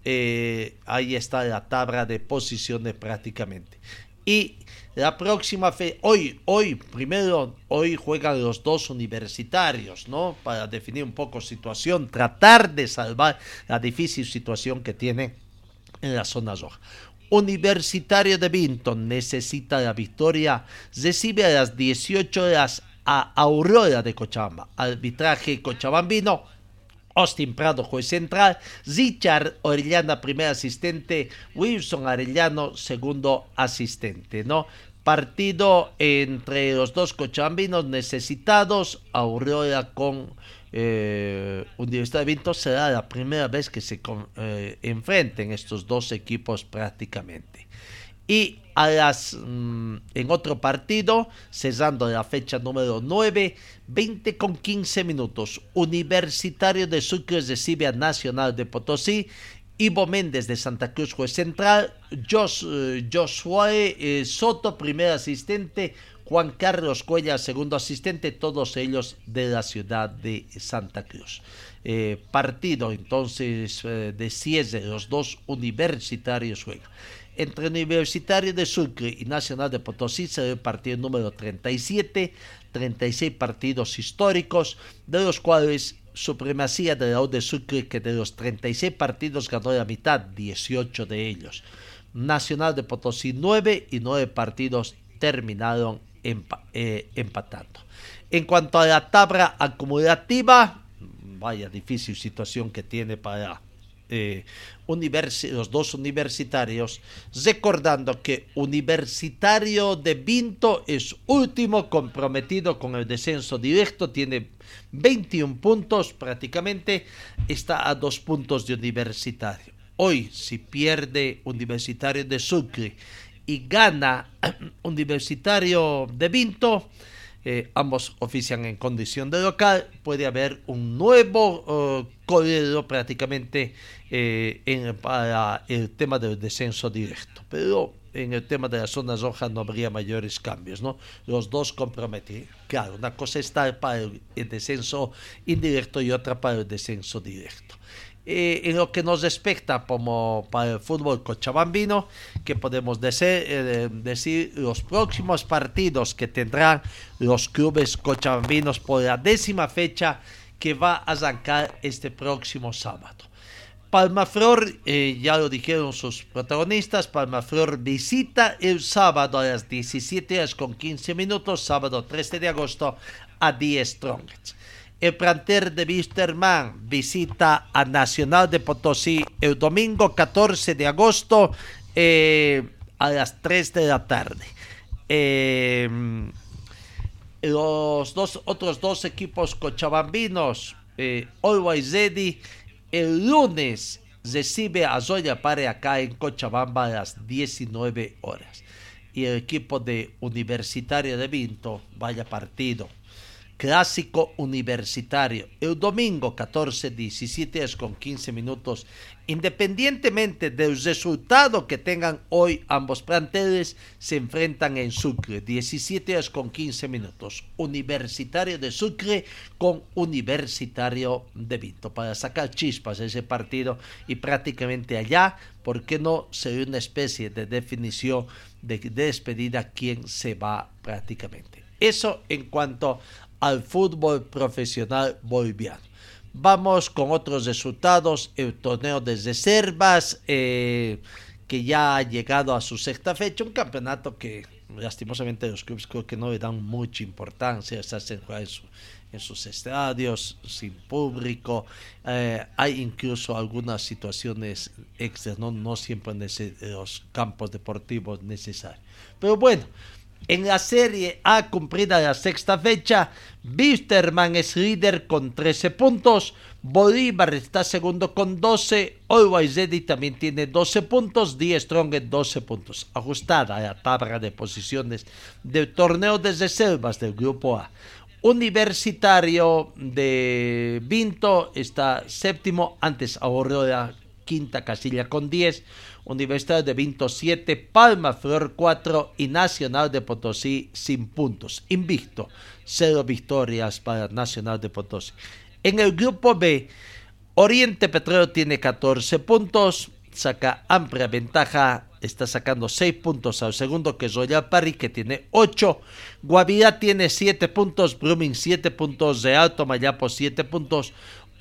Eh, ahí está la tabla de posiciones prácticamente. Y la próxima fe, hoy, hoy, primero, hoy juegan los dos universitarios, ¿no? Para definir un poco situación, tratar de salvar la difícil situación que tiene en la zona roja. Universitario de Vinton necesita la victoria, recibe a las 18 horas a Aurora de Cochabamba. Arbitraje cochabambino Austin Prado, juez central, Richard Orellana, primer asistente, Wilson Arellano, segundo asistente, ¿no? Partido entre los dos cochabambinos necesitados, Aurora con eh, Universidad de Vinto será la primera vez que se eh, enfrenten estos dos equipos prácticamente. Y a las, mm, en otro partido, cesando la fecha número 9, 20 con 15 minutos, Universitario de Sucre recibe a Nacional de Potosí Ivo Méndez de Santa Cruz, juez central, Jos, eh, Joshua eh, Soto, primer asistente, Juan Carlos Cuella, segundo asistente, todos ellos de la ciudad de Santa Cruz. Eh, partido entonces de cierre, los dos universitarios juegan. Entre Universitario de Sucre y Nacional de Potosí se el partido número 37, 36 partidos históricos, de los cuales supremacía de la de Sucre que de los 36 partidos ganó la mitad, 18 de ellos. Nacional de Potosí 9 y 9 partidos terminaron eh, empatando. En cuanto a la tabla acumulativa, vaya difícil situación que tiene para eh, los dos universitarios, recordando que Universitario de Vinto es último comprometido con el descenso directo, tiene 21 puntos prácticamente, está a dos puntos de Universitario. Hoy, si pierde Universitario de Sucre y gana Universitario de Vinto, eh, ambos ofician en condición de local, puede haber un nuevo uh, prácticamente eh, en, para el tema del descenso directo. Pero en el tema de las zonas rojas no habría mayores cambios, ¿no? Los dos comprometen. Claro, una cosa está para el descenso indirecto y otra para el descenso directo. Eh, en lo que nos respecta como para el fútbol cochabambino, que podemos decir, eh, decir los próximos partidos que tendrán los clubes cochabambinos por la décima fecha que va a arrancar este próximo sábado. Palmaflor, eh, ya lo dijeron sus protagonistas, Palmaflor visita el sábado a las 17 horas con 15 minutos, sábado 13 de agosto a 10 Strongets. El planter de Wisterman visita a Nacional de Potosí el domingo 14 de agosto eh, a las 3 de la tarde. Eh, los dos, otros dos equipos cochabambinos, eh, Always el lunes recibe a Zoya Pare acá en Cochabamba a las 19 horas. Y el equipo de Universitario de Vinto, vaya partido Clásico Universitario. El domingo 14, 17 horas con 15 minutos. Independientemente del resultado que tengan hoy ambos planteles, se enfrentan en Sucre. 17 horas con 15 minutos. Universitario de Sucre con Universitario de Vinto. Para sacar chispas ese partido y prácticamente allá, ¿por qué no sería una especie de definición de despedida quién se va prácticamente? Eso en cuanto al fútbol profesional boliviano. Vamos con otros resultados. El torneo de reservas, eh, que ya ha llegado a su sexta fecha, un campeonato que lastimosamente los clubes creo que no le dan mucha importancia, se hacen jugar en, sus estadios, sin público. Eh, hay incluso algunas situaciones extras, no, no siempre en los campos deportivos necesarios. Pero bueno, en la Serie A cumplida la sexta fecha, Bisterman es líder con 13 puntos, Bolívar está segundo con 12, Always Ready también tiene 12 puntos, Die Strong 12 puntos. Ajustada a la tabla de posiciones del torneo de reservas del Grupo A. Universitario de Vinto está séptimo, antes ahorró la quinta casilla con 10. Universidad de Vinto 7, Palma Flor 4 y Nacional de Potosí sin puntos. Invicto, cero victorias para Nacional de Potosí. En el grupo B, Oriente Petróleo tiene 14 puntos, saca amplia ventaja, está sacando 6 puntos al segundo que es Royal Party que tiene 8, Guavirá tiene 7 puntos, Blooming 7 puntos, de Alto Mayapo 7 puntos,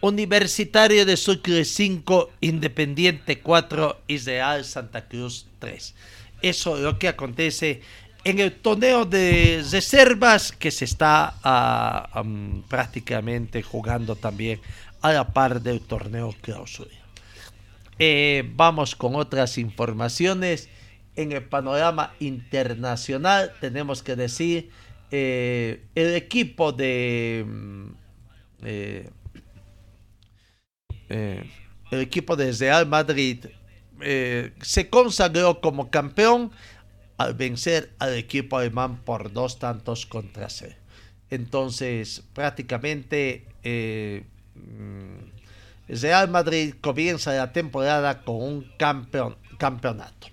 Universitario de Sucre 5, Independiente 4 y Real Santa Cruz 3. Eso es lo que acontece en el torneo de reservas que se está ah, prácticamente jugando también a la par del torneo clausura. Eh, vamos con otras informaciones. En el panorama internacional tenemos que decir eh, el equipo de... Mm, eh, eh, el equipo de Real Madrid eh, se consagró como campeón al vencer al equipo alemán por dos tantos contra cero. Entonces, prácticamente eh, mm, Real Madrid comienza la temporada con un campeonato.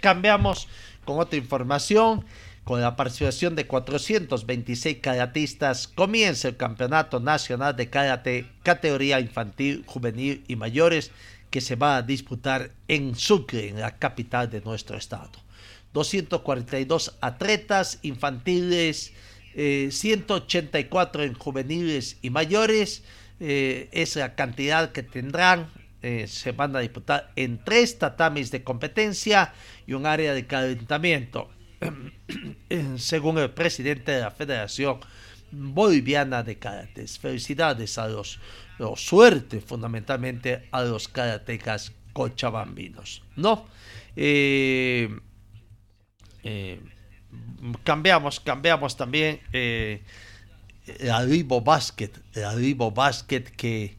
Cambiamos con otra información. Con la participación de 426 karatistas, comienza el Campeonato Nacional de Karate categoría infantil, juvenil y mayores que se va a disputar en Sucre, en la capital de nuestro estado. 242 atletas infantiles, 184 eh, en juveniles y mayores. Eh, es la cantidad que tendrán. Eh, se van a disputar en tres tatamis de competencia y un área de calentamiento. Según el presidente de la Federación Boliviana de Karate. Felicidades a los, los suerte fundamentalmente a los karatecas cochabambinos. ¿No? Eh, cambiamos, cambiamos también eh, el Vivo Basket, el Vivo Basket que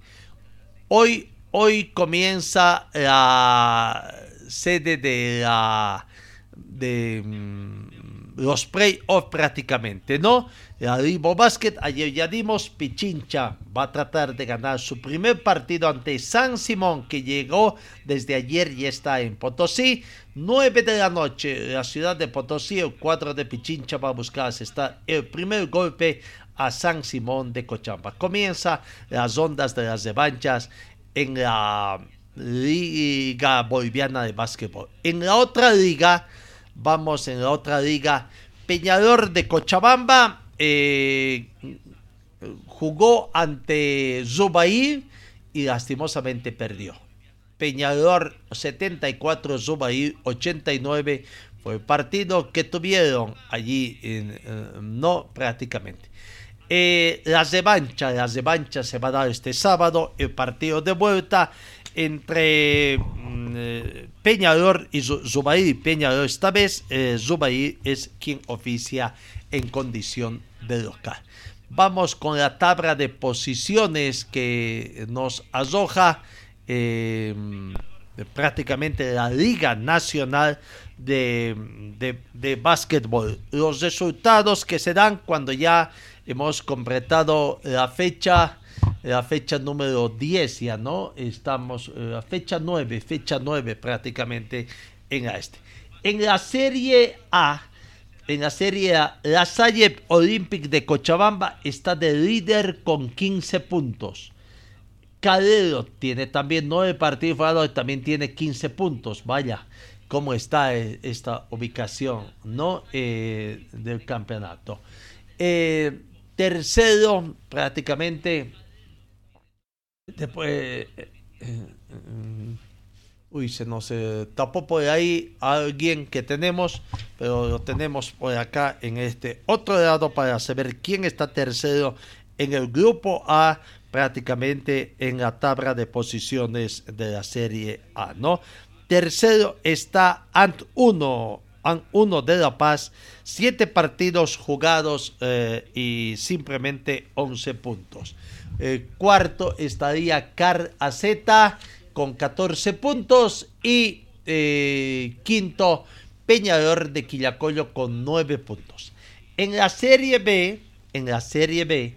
hoy, hoy comienza la sede de la de mm, los playoffs prácticamente, ¿no? El Vivo Basket, ayer ya dimos, Pichincha va a tratar de ganar su primer partido ante San Simón, que llegó desde ayer y está en Potosí. 9 de la noche, la ciudad de Potosí, el 4 de Pichincha va a buscar asestar el primer golpe a San Simón de Cochamba. Comienza las ondas de las revanchas en la Liga Boliviana de Básquetbol. En la otra liga, vamos en la otra liga, Peñador de Cochabamba eh, jugó ante Zubair y lastimosamente perdió. Peñador 74, Zubair 89 fue el partido que tuvieron allí, no prácticamente. Eh, las revanchas, las revanchas se va a dar este sábado, el partido de vuelta entre mm, eh, Peñador y Zubair. Peñador esta vez, eh, Zubair es quien oficia en condición de local. Vamos con la tabla de posiciones que nos arroja eh, prácticamente la Liga Nacional de, de, Básquetbol. Los resultados que se dan cuando ya hemos completado la fecha, la fecha número 10 ya, ¿no? Estamos, eh, la fecha 9, fecha 9 prácticamente en este. En la Serie A, en la Serie A, la Salle Olympic de Cochabamba está de líder con 15 puntos. Cadero tiene también nueve partidos jugados y también tiene 15 puntos. Vaya, cómo está eh, esta ubicación ¿no? Eh, del campeonato. Eh, tercero, prácticamente. Después. uy, se nos tapó por ahí alguien que tenemos, pero lo tenemos por acá en este otro lado para saber quién está tercero en el grupo A prácticamente en la tabla de posiciones de la Serie A, ¿no? Tercero está Ant 1, Ant 1 de La Paz, siete partidos jugados eh, y simplemente 11 puntos. Cuarto estaría Car AZ con 14 puntos y eh, quinto Peñador de Quillacollo con 9 puntos. En la Serie B, en la Serie B,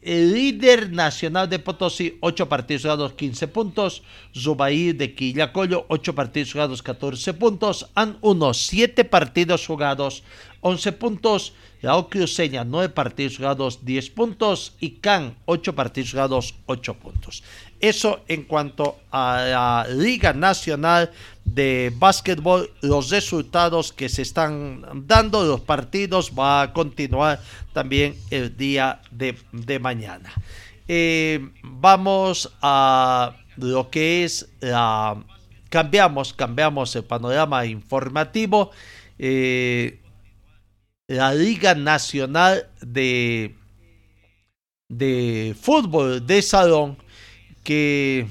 el líder nacional de Potosí, 8 partidos jugados, 15 puntos. Zubair de Quillacollo, 8 partidos jugados, 14 puntos. Han unos 7 partidos jugados, 11 puntos. La Cruceña, 9 partidos jugados, 10 puntos. Y Can, 8 partidos jugados, 8 puntos. Eso en cuanto a la Liga Nacional de básquetbol, los resultados que se están dando, los partidos, va a continuar también el día de, mañana. Eh, vamos a lo que es la... Cambiamos, cambiamos el panorama informativo. Eh, la Liga Nacional de, de Fútbol de Salón que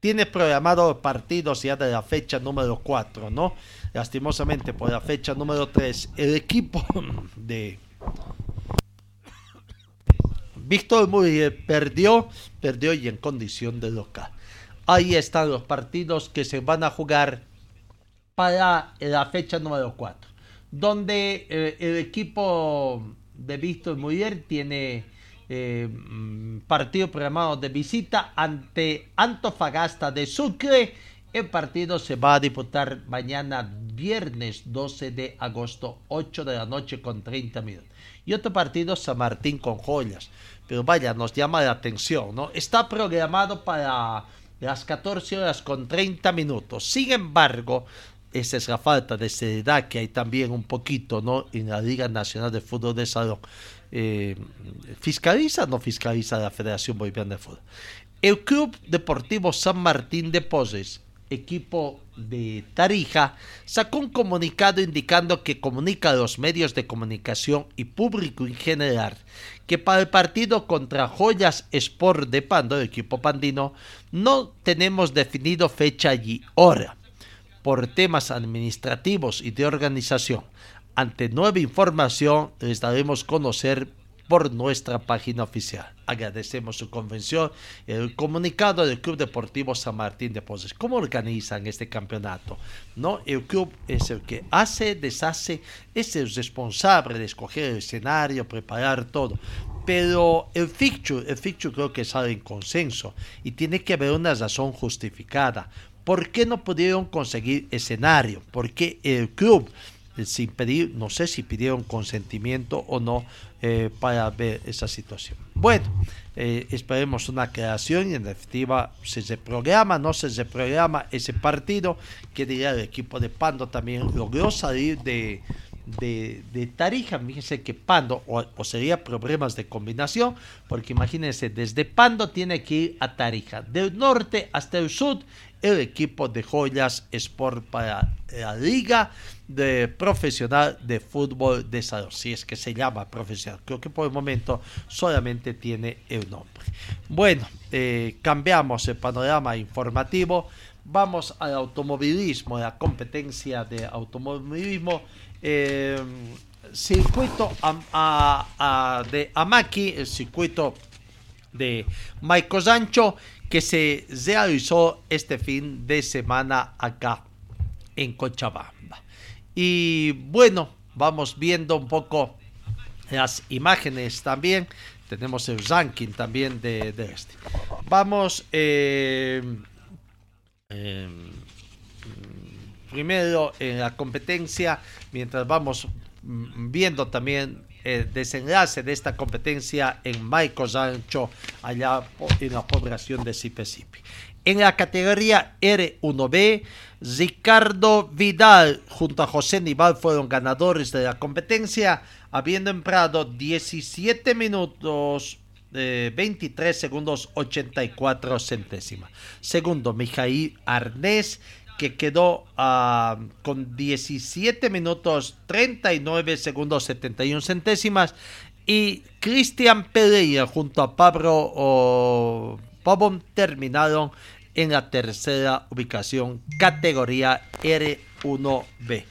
tiene programado partidos ya de la fecha número 4, ¿no? Lastimosamente por la fecha número 3, el equipo de Víctor Muriel perdió, perdió y en condición de local. ahí están los partidos que se van a jugar para la fecha número 4, donde eh, el equipo de Víctor Muller tiene eh, mm, partido programado de visita ante Antofagasta de Sucre. El partido se va a disputar mañana viernes 12 de agosto, 8 de la noche con 30 minutos. Y otro partido, San Martín con Joyas. Pero vaya, nos llama la atención, ¿no? Está programado para las 14 horas con 30 minutos. Sin embargo, esa es la falta de seriedad que hay también un poquito, ¿no? En la Liga Nacional de Fútbol de Salón. Eh, ¿Fiscaliza o no fiscaliza la Federación Boliviana de Fútbol? El Club Deportivo San Martín de Poses, equipo de Tarija, sacó un comunicado indicando que comunica a los medios de comunicación y público en general que para el partido contra Joyas Sport de Pando, el equipo pandino, no tenemos definido fecha y hora por temas administrativos y de organización. Ante nueva información les daremos conocer por nuestra página oficial. Agradecemos su convención el comunicado del Club Deportivo San Martín de Poses. ¿Cómo organizan este campeonato? ¿No? El club es el que hace, deshace, es el responsable de escoger el escenario, preparar todo. Pero el fixture, el fixture creo que sale en consenso y tiene que haber una razón justificada. ¿Por qué no pudieron conseguir escenario? ¿Por qué el club, eh, sin pedir, no sé si pidieron consentimiento o no eh, para ver esa situación? Bueno, eh, esperemos una creación y en definitiva si se programa, no se programa ese partido, que diría el equipo de Pando también logró salir de, de, Tarija, fíjense que Pando, o, sería problemas de combinación, porque imagínense, desde Pando tiene que ir a Tarija, del norte hasta el sur, el equipo de Joyas Sport para la Liga de Profesional de Fútbol de Salud, si es que se llama profesional. Creo que por el momento solamente tiene el nombre. Bueno, eh, cambiamos el panorama informativo. Vamos al automovilismo, la competencia de automovilismo. Eh, circuito de Amaki, el circuito de Maico Sancho que se realizó este fin de semana acá en Cochabamba. Y bueno, vamos viendo un poco las imágenes también. Tenemos el ranking también de, este. Vamos eh, em, primero en la competencia, mientras vamos mm, viendo también el desenlace de esta competencia en Maico Sancho, allá en la población de Sipesipi. En la categoría R1B, Ricardo Vidal junto a José Nival fueron ganadores de la competencia, habiendo empleado 17 minutos 23 segundos 84 centésimas. Segundo, Mijail Arnés que quedó uh, con 17 minutos 39 segundos 71 centésimas y Cristian Pereira junto a Pablo Pabón terminaron en la tercera ubicación categoría R1B.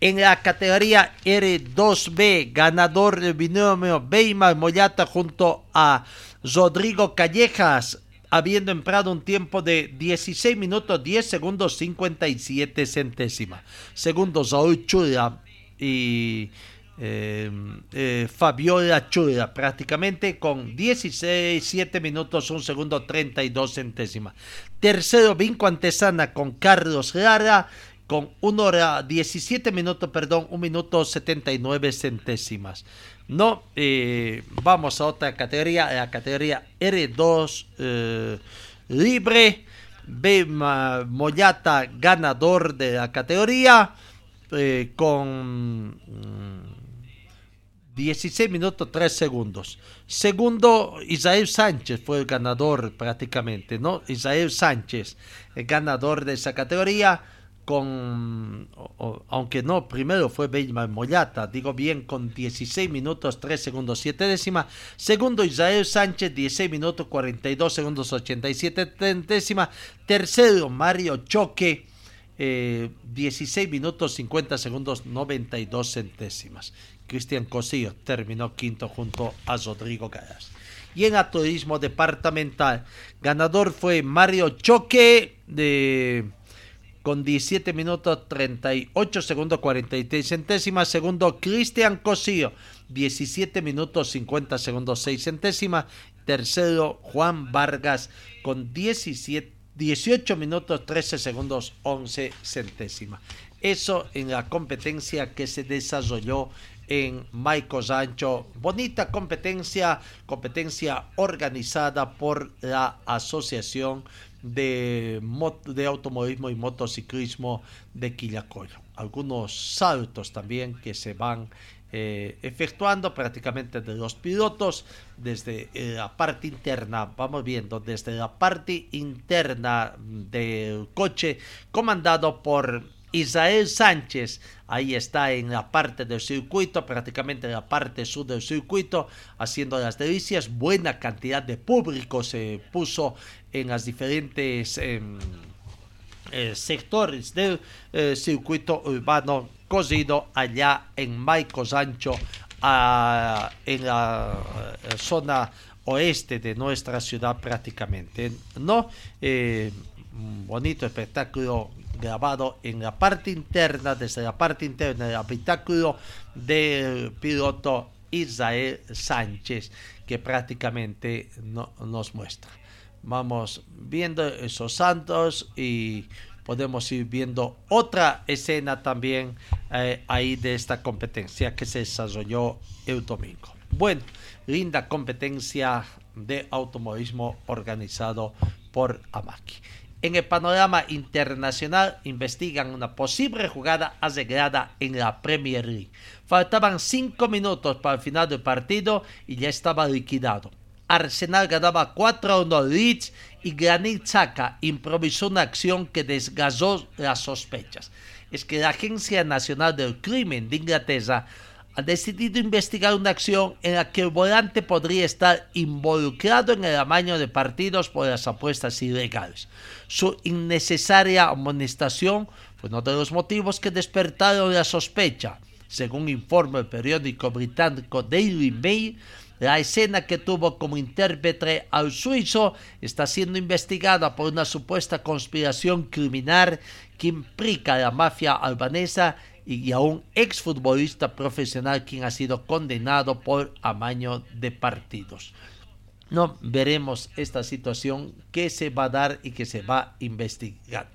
En la categoría R2B, ganador del binomio Beymar Moyata junto a Rodrigo Callejas habiendo empleado un tiempo de 16 minutos 10 segundos 57 centésimas. Segundo, Saúl Chura y eh, eh, Fabiola Chura, prácticamente con 16, 7 minutos 1 segundo 32 centésimas. Tercero, Vinco Antesana con Carlos Lara con 1 hora 17 minutos, perdón, 1 minuto 79 centésimas. No, eh, vamos a otra categoría, la categoría R2 eh, libre. Bema Moyata, ganador de la categoría, eh, con 16 mm, minutos 3 segundos. Segundo, Israel Sánchez fue el ganador prácticamente, ¿no? Israel Sánchez, el ganador de esa categoría con, aunque no, primero fue Benjamin Moyata, digo bien, con 16 minutos 3 segundos 7 décimas. Segundo, Israel Sánchez, 16 minutos 42 segundos 87 décimas. Tercero, Mario Choque, 16 eh, minutos 50 segundos 92 centésimas. Cristian Cosillo terminó quinto junto a Rodrigo Garas. Y en atletismo departamental, ganador fue Mario Choque de con 17 minutos 38 segundos 43 centésimas. Segundo, Cristian Cosillo, 17 minutos 50 segundos 6 centésimas. Tercero, Juan Vargas, con 17, 18 minutos 13 segundos 11 centésimas. Eso en la competencia que se desarrolló en Maico Sancho. Bonita competencia, competencia organizada por la Asociación de, de Automovilismo y Motociclismo de Quillacollo. Algunos saltos también que se van eh, efectuando prácticamente de los pilotos desde la parte interna, vamos viendo desde la parte interna del coche comandado por Israel Sánchez, ahí está en la parte del circuito, prácticamente en la parte sur del circuito, haciendo las delicias. Buena cantidad de público se puso en las diferentes em, eh, sectores del eh, circuito urbano cosido allá en Maico Sancho, en la eh, zona oeste de nuestra ciudad prácticamente. ¿no? bonito espectáculo grabado en la parte interna, desde la parte interna del habitáculo del piloto Israel Sánchez, que prácticamente no, nos muestra. Vamos viendo esos santos y podemos ir viendo otra escena también eh, ahí de esta competencia que se desarrolló el domingo. Bueno, linda competencia de automovilismo organizado por Amaki. En el panorama internacional investigan una posible jugada arreglada en la Premier League. Faltaban cinco minutos para el final del partido y ya estaba liquidado. Arsenal ganaba 4 a 1 Leeds y Granit Xhaka improvisó una acción que desgazó las sospechas. Es que la Agencia Nacional del Crimen de Inglaterra ha decidido investigar una acción en la que el volante podría estar involucrado en el amaño de partidos por las apuestas ilegales. Su innecesaria amonestación fue uno de los motivos que despertaron la sospecha. Según informa el periódico británico Daily Mail, la escena que tuvo como intérprete al suizo está siendo investigada por una supuesta conspiración criminal que implica a la mafia albanesa y a un exfutbolista profesional quien ha sido condenado por amaño de partidos. No veremos esta situación que se va a dar y que se va investigando.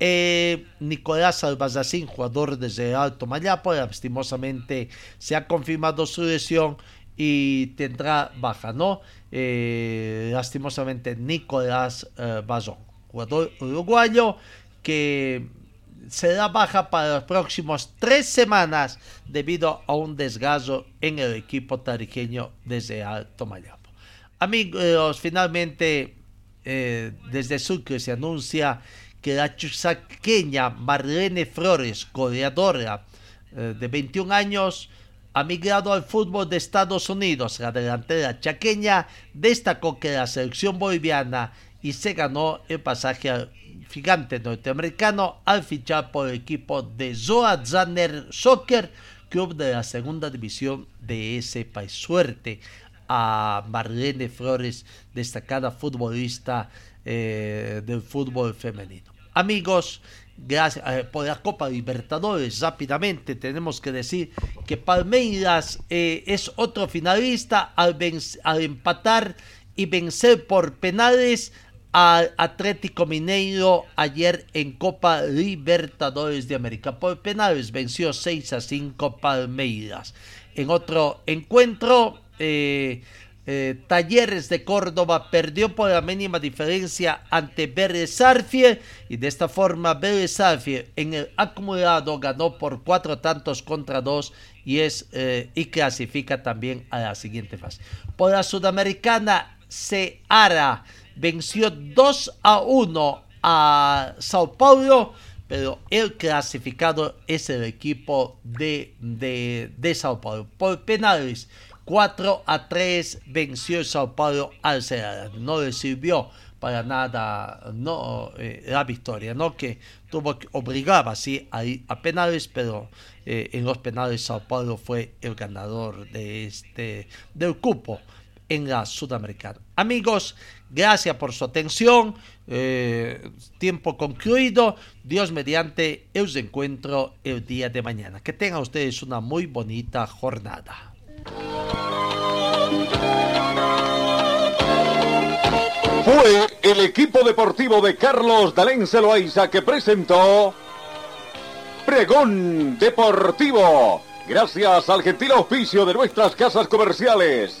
Eh, Nicolás Albazacín, jugador desde Alto Mayapo, lastimosamente se ha confirmado su lesión y tendrá baja, ¿no? Eh, lastimosamente Nicolás eh, jugador uruguayo que se da baja para los próximos tres semanas debido a un desgazo en el equipo tariqueño desde Alto Mayapo. Amigos, finalmente eh, desde Sucre se anuncia que la chusaqueña Marlene Flores, goleadora eh, de 21 años, ha migrado al fútbol de Estados Unidos. La delantera chaqueña destacó que la selección boliviana y se ganó el pasaje al gigante norteamericano al fichar por el equipo de Zoa Zanner Soccer, club de la segunda división de ese país. Suerte a Marlene Flores, destacada futbolista eh, del fútbol femenino. Amigos, gracias eh, por la Copa Libertadores. Rápidamente tenemos que decir que Palmeiras eh, es otro finalista al, al empatar y vencer por penales al Atlético Mineiro ayer en Copa Libertadores de América. Por penales venció 6 a 5 Palmeiras. En otro encuentro, eh, eh, Talleres de Córdoba perdió por la mínima diferencia ante Vélez y de esta forma Vélez en el acumulado ganó por cuatro tantos contra dos y es eh, y clasifica también a la siguiente fase. Por la Sudamericana, Seara venció 2 a 1 a Sao Paulo, pero el clasificado es el equipo de, de, Sao Paulo. Por penales, 4 a 3 venció Sao Paulo al Ceará. No le sirvió para nada no eh, la victoria, ¿no? Que tuvo que obligaba sí a penales, pero eh, en los penales Sao Paulo fue el ganador de este del cupo en la Sudamericana. Amigos, gracias por su atención. Eh, tiempo concluido. Dios mediante, os encuentro el día de mañana. Que tengan ustedes una muy bonita jornada. Fue el equipo deportivo de Carlos Dalén Celoaiza que presentó Pregón Deportivo. Gracias al gentil auspicio de nuestras casas comerciales.